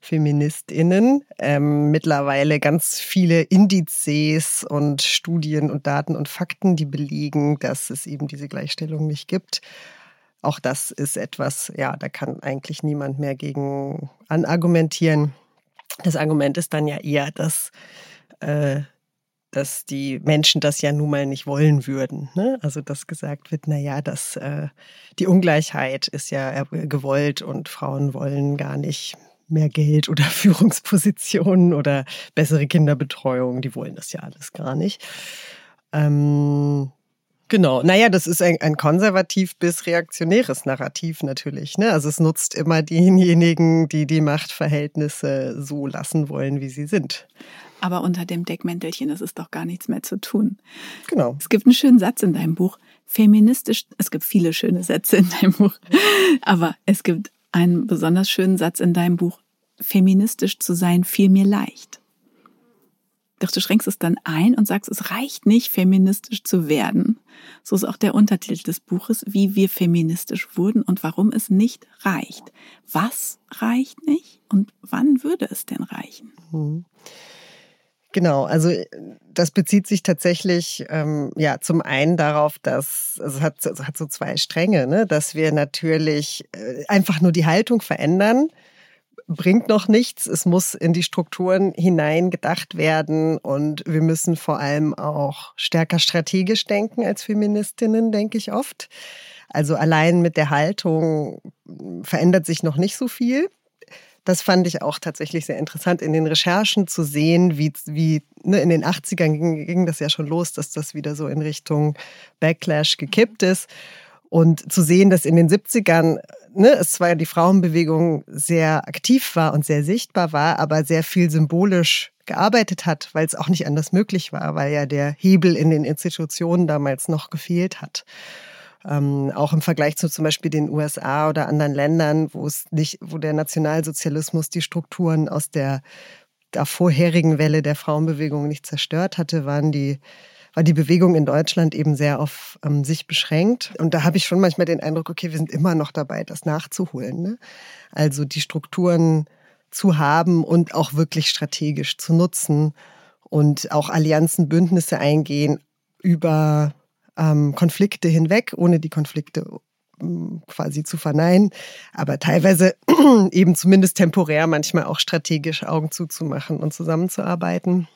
FeministInnen, ähm, mittlerweile ganz viele Indizes und Studien und Daten und Fakten, die belegen, dass es eben diese Gleichstellung nicht gibt. Auch das ist etwas, ja, da kann eigentlich niemand mehr gegen anargumentieren. Das Argument ist dann ja eher, dass, äh, dass die Menschen das ja nun mal nicht wollen würden. Ne? Also dass gesagt wird, na ja, dass äh, die Ungleichheit ist ja gewollt und Frauen wollen gar nicht mehr Geld oder Führungspositionen oder bessere Kinderbetreuung. Die wollen das ja alles gar nicht. Ähm, Genau. Naja, das ist ein, ein konservativ bis reaktionäres Narrativ natürlich. Ne? Also es nutzt immer denjenigen, die die Machtverhältnisse so lassen wollen, wie sie sind. Aber unter dem Deckmäntelchen ist es doch gar nichts mehr zu tun. Genau. Es gibt einen schönen Satz in deinem Buch. Feministisch, es gibt viele schöne Sätze in deinem Buch, aber es gibt einen besonders schönen Satz in deinem Buch. Feministisch zu sein fiel mir leicht. Doch du schränkst es dann ein und sagst, es reicht nicht, feministisch zu werden. So ist auch der Untertitel des Buches, wie wir feministisch wurden und warum es nicht reicht. Was reicht nicht und wann würde es denn reichen? Mhm. Genau, also das bezieht sich tatsächlich ähm, ja zum einen darauf, dass also es hat, es hat so zwei Stränge, ne? dass wir natürlich äh, einfach nur die Haltung verändern bringt noch nichts. Es muss in die Strukturen hinein gedacht werden und wir müssen vor allem auch stärker strategisch denken als Feministinnen, denke ich oft. Also allein mit der Haltung verändert sich noch nicht so viel. Das fand ich auch tatsächlich sehr interessant in den Recherchen zu sehen, wie, wie ne, in den 80ern ging, ging das ja schon los, dass das wieder so in Richtung Backlash gekippt ist. Und zu sehen, dass in den 70ern ne, es zwar die Frauenbewegung sehr aktiv war und sehr sichtbar war, aber sehr viel symbolisch gearbeitet hat, weil es auch nicht anders möglich war, weil ja der Hebel in den Institutionen damals noch gefehlt hat. Ähm, auch im Vergleich zu zum Beispiel den USA oder anderen Ländern, wo es nicht, wo der Nationalsozialismus die Strukturen aus der davorherigen Welle der Frauenbewegung nicht zerstört hatte, waren die war die Bewegung in Deutschland eben sehr auf ähm, sich beschränkt. Und da habe ich schon manchmal den Eindruck, okay, wir sind immer noch dabei, das nachzuholen. Ne? Also die Strukturen zu haben und auch wirklich strategisch zu nutzen und auch Allianzen, Bündnisse eingehen über ähm, Konflikte hinweg, ohne die Konflikte ähm, quasi zu verneinen, aber teilweise eben zumindest temporär, manchmal auch strategisch Augen zuzumachen und zusammenzuarbeiten.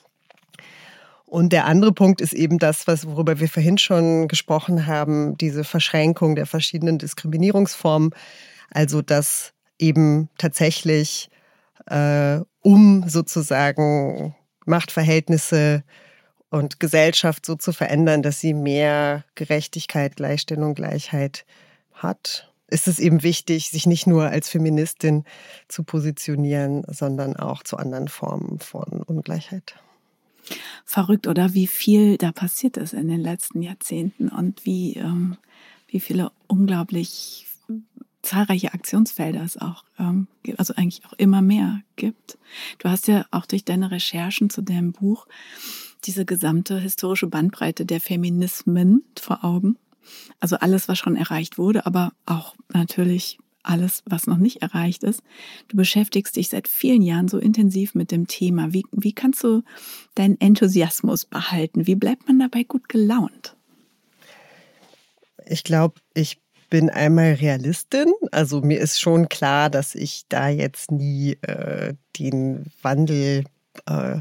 Und der andere Punkt ist eben das, was, worüber wir vorhin schon gesprochen haben, diese Verschränkung der verschiedenen Diskriminierungsformen. Also, dass eben tatsächlich, äh, um sozusagen Machtverhältnisse und Gesellschaft so zu verändern, dass sie mehr Gerechtigkeit, Gleichstellung, Gleichheit hat, ist es eben wichtig, sich nicht nur als Feministin zu positionieren, sondern auch zu anderen Formen von Ungleichheit. Verrückt, oder wie viel da passiert ist in den letzten Jahrzehnten und wie, ähm, wie viele unglaublich zahlreiche Aktionsfelder es auch ähm, also eigentlich auch immer mehr gibt. Du hast ja auch durch deine Recherchen zu deinem Buch diese gesamte historische Bandbreite der Feminismen vor Augen. Also alles, was schon erreicht wurde, aber auch natürlich alles, was noch nicht erreicht ist. Du beschäftigst dich seit vielen Jahren so intensiv mit dem Thema. Wie, wie kannst du deinen Enthusiasmus behalten? Wie bleibt man dabei gut gelaunt? Ich glaube, ich bin einmal Realistin. Also mir ist schon klar, dass ich da jetzt nie äh, den Wandel äh,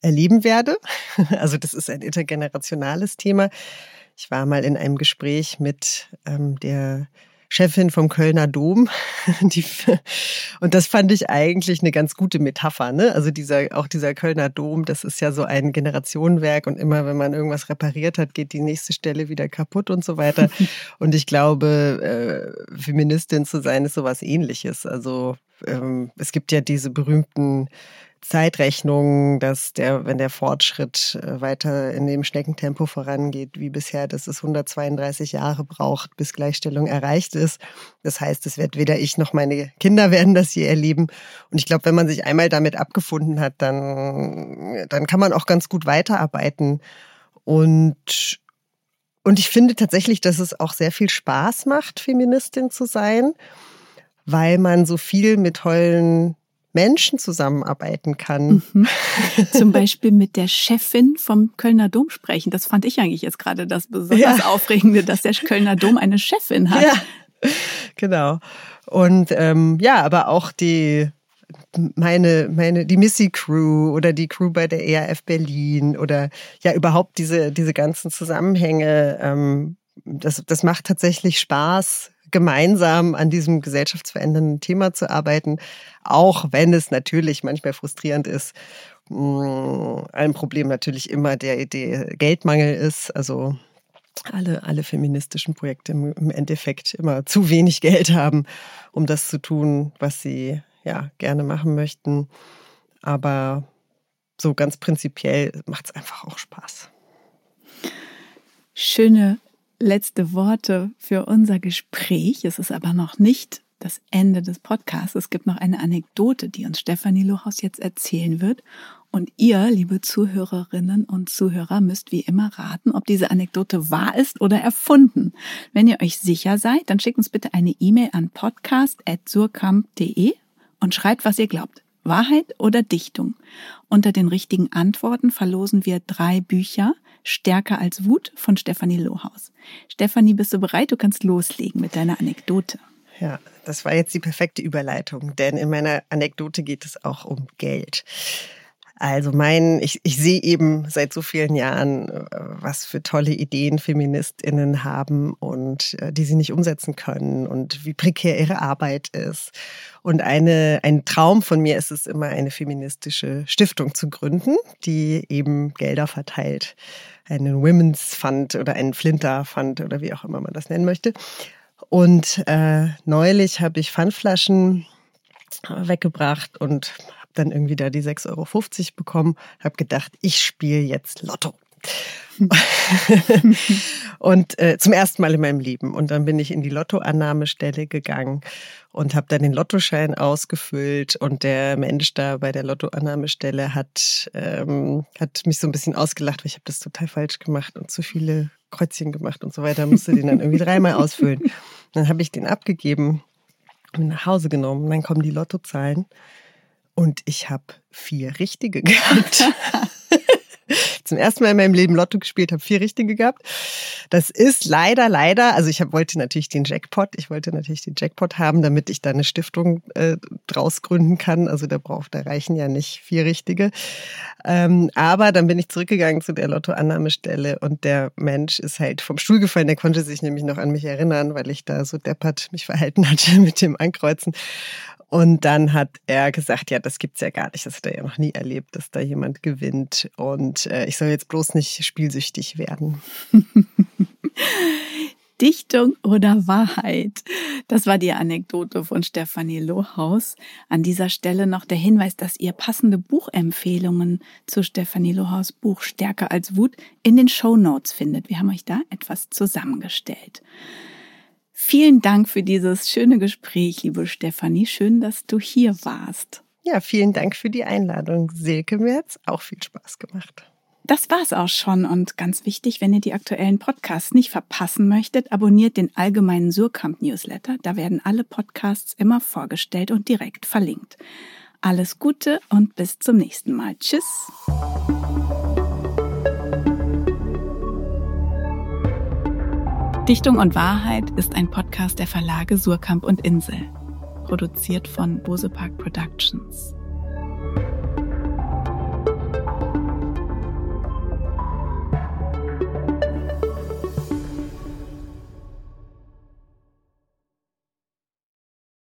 erleben werde. Also das ist ein intergenerationales Thema. Ich war mal in einem Gespräch mit ähm, der Chefin vom Kölner Dom. Die, und das fand ich eigentlich eine ganz gute Metapher. Ne? Also dieser, auch dieser Kölner Dom, das ist ja so ein Generationenwerk und immer, wenn man irgendwas repariert hat, geht die nächste Stelle wieder kaputt und so weiter. und ich glaube, äh, Feministin zu sein ist sowas ähnliches. Also ähm, es gibt ja diese berühmten Zeitrechnung, dass der, wenn der Fortschritt äh, weiter in dem Schneckentempo vorangeht wie bisher, dass es 132 Jahre braucht, bis Gleichstellung erreicht ist. Das heißt, es wird weder ich noch meine Kinder werden das je erleben. Und ich glaube, wenn man sich einmal damit abgefunden hat, dann, dann kann man auch ganz gut weiterarbeiten. Und, und ich finde tatsächlich, dass es auch sehr viel Spaß macht, Feministin zu sein, weil man so viel mit tollen Menschen zusammenarbeiten kann. Mhm. Zum Beispiel mit der Chefin vom Kölner Dom sprechen. Das fand ich eigentlich jetzt gerade das besonders ja. Aufregende, dass der Kölner Dom eine Chefin hat. Ja, genau. Und ähm, ja, aber auch die meine, meine, die Missy Crew oder die Crew bei der ERF Berlin oder ja überhaupt diese, diese ganzen Zusammenhänge, ähm, das, das macht tatsächlich Spaß, gemeinsam an diesem gesellschaftsverändernden Thema zu arbeiten, auch wenn es natürlich manchmal frustrierend ist. Mm, ein Problem natürlich immer der Idee Geldmangel ist. Also alle, alle feministischen Projekte im Endeffekt immer zu wenig Geld haben, um das zu tun, was sie ja gerne machen möchten. Aber so ganz prinzipiell macht es einfach auch Spaß. Schöne letzte Worte für unser Gespräch. Es ist aber noch nicht das Ende des Podcasts. Es gibt noch eine Anekdote, die uns Stefanie Lohaus jetzt erzählen wird. Und ihr, liebe Zuhörerinnen und Zuhörer, müsst wie immer raten, ob diese Anekdote wahr ist oder erfunden. Wenn ihr euch sicher seid, dann schickt uns bitte eine E-Mail an podcast.surkamp.de und schreibt, was ihr glaubt. Wahrheit oder Dichtung? Unter den richtigen Antworten verlosen wir drei Bücher. Stärker als Wut von Stefanie Lohaus. Stefanie, bist du bereit? Du kannst loslegen mit deiner Anekdote. Ja, das war jetzt die perfekte Überleitung, denn in meiner Anekdote geht es auch um Geld. Also mein, ich, ich sehe eben seit so vielen Jahren, äh, was für tolle Ideen Feministinnen haben und äh, die sie nicht umsetzen können und wie prekär ihre Arbeit ist. Und eine, ein Traum von mir ist es immer, eine feministische Stiftung zu gründen, die eben Gelder verteilt. Einen Women's Fund oder einen Flinter Fund oder wie auch immer man das nennen möchte. Und äh, neulich habe ich Pfandflaschen weggebracht und dann irgendwie da die 6,50 Euro bekommen, habe gedacht, ich spiele jetzt Lotto. und äh, zum ersten Mal in meinem Leben. Und dann bin ich in die Lottoannahmestelle gegangen und habe dann den Lottoschein ausgefüllt. Und der Mensch da bei der Lottoannahmestelle hat, ähm, hat mich so ein bisschen ausgelacht, weil ich habe das total falsch gemacht und zu viele Kreuzchen gemacht und so weiter. Musste den dann irgendwie dreimal ausfüllen. Dann habe ich den abgegeben und nach Hause genommen. Dann kommen die Lottozahlen. Und ich habe vier richtige gehabt. Zum ersten Mal in meinem Leben Lotto gespielt, habe vier richtige gehabt. Das ist leider, leider, also ich hab, wollte natürlich den Jackpot, ich wollte natürlich den Jackpot haben, damit ich da eine Stiftung äh, draus gründen kann. Also da braucht, da reichen ja nicht vier richtige. Ähm, aber dann bin ich zurückgegangen zu der Lottoannahmestelle und der Mensch ist halt vom Stuhl gefallen. Der konnte sich nämlich noch an mich erinnern, weil ich da so deppert mich verhalten hatte mit dem Ankreuzen. Und dann hat er gesagt, ja, das gibt's ja gar nicht. Das hat er ja noch nie erlebt, dass da jemand gewinnt. Und äh, ich soll jetzt bloß nicht spielsüchtig werden. Dichtung oder Wahrheit? Das war die Anekdote von Stefanie Lohaus. An dieser Stelle noch der Hinweis, dass ihr passende Buchempfehlungen zu Stefanie Lohaus Buch Stärker als Wut in den Show Notes findet. Wir haben euch da etwas zusammengestellt. Vielen Dank für dieses schöne Gespräch, liebe Stefanie. Schön, dass du hier warst. Ja, vielen Dank für die Einladung, Silke. Mir hat's auch viel Spaß gemacht. Das war's auch schon und ganz wichtig, wenn ihr die aktuellen Podcasts nicht verpassen möchtet, abonniert den allgemeinen Surkamp Newsletter. Da werden alle Podcasts immer vorgestellt und direkt verlinkt. Alles Gute und bis zum nächsten Mal. Tschüss. Dichtung und Wahrheit ist ein Podcast der Verlage Surkamp und Insel, produziert von Bosepark Productions.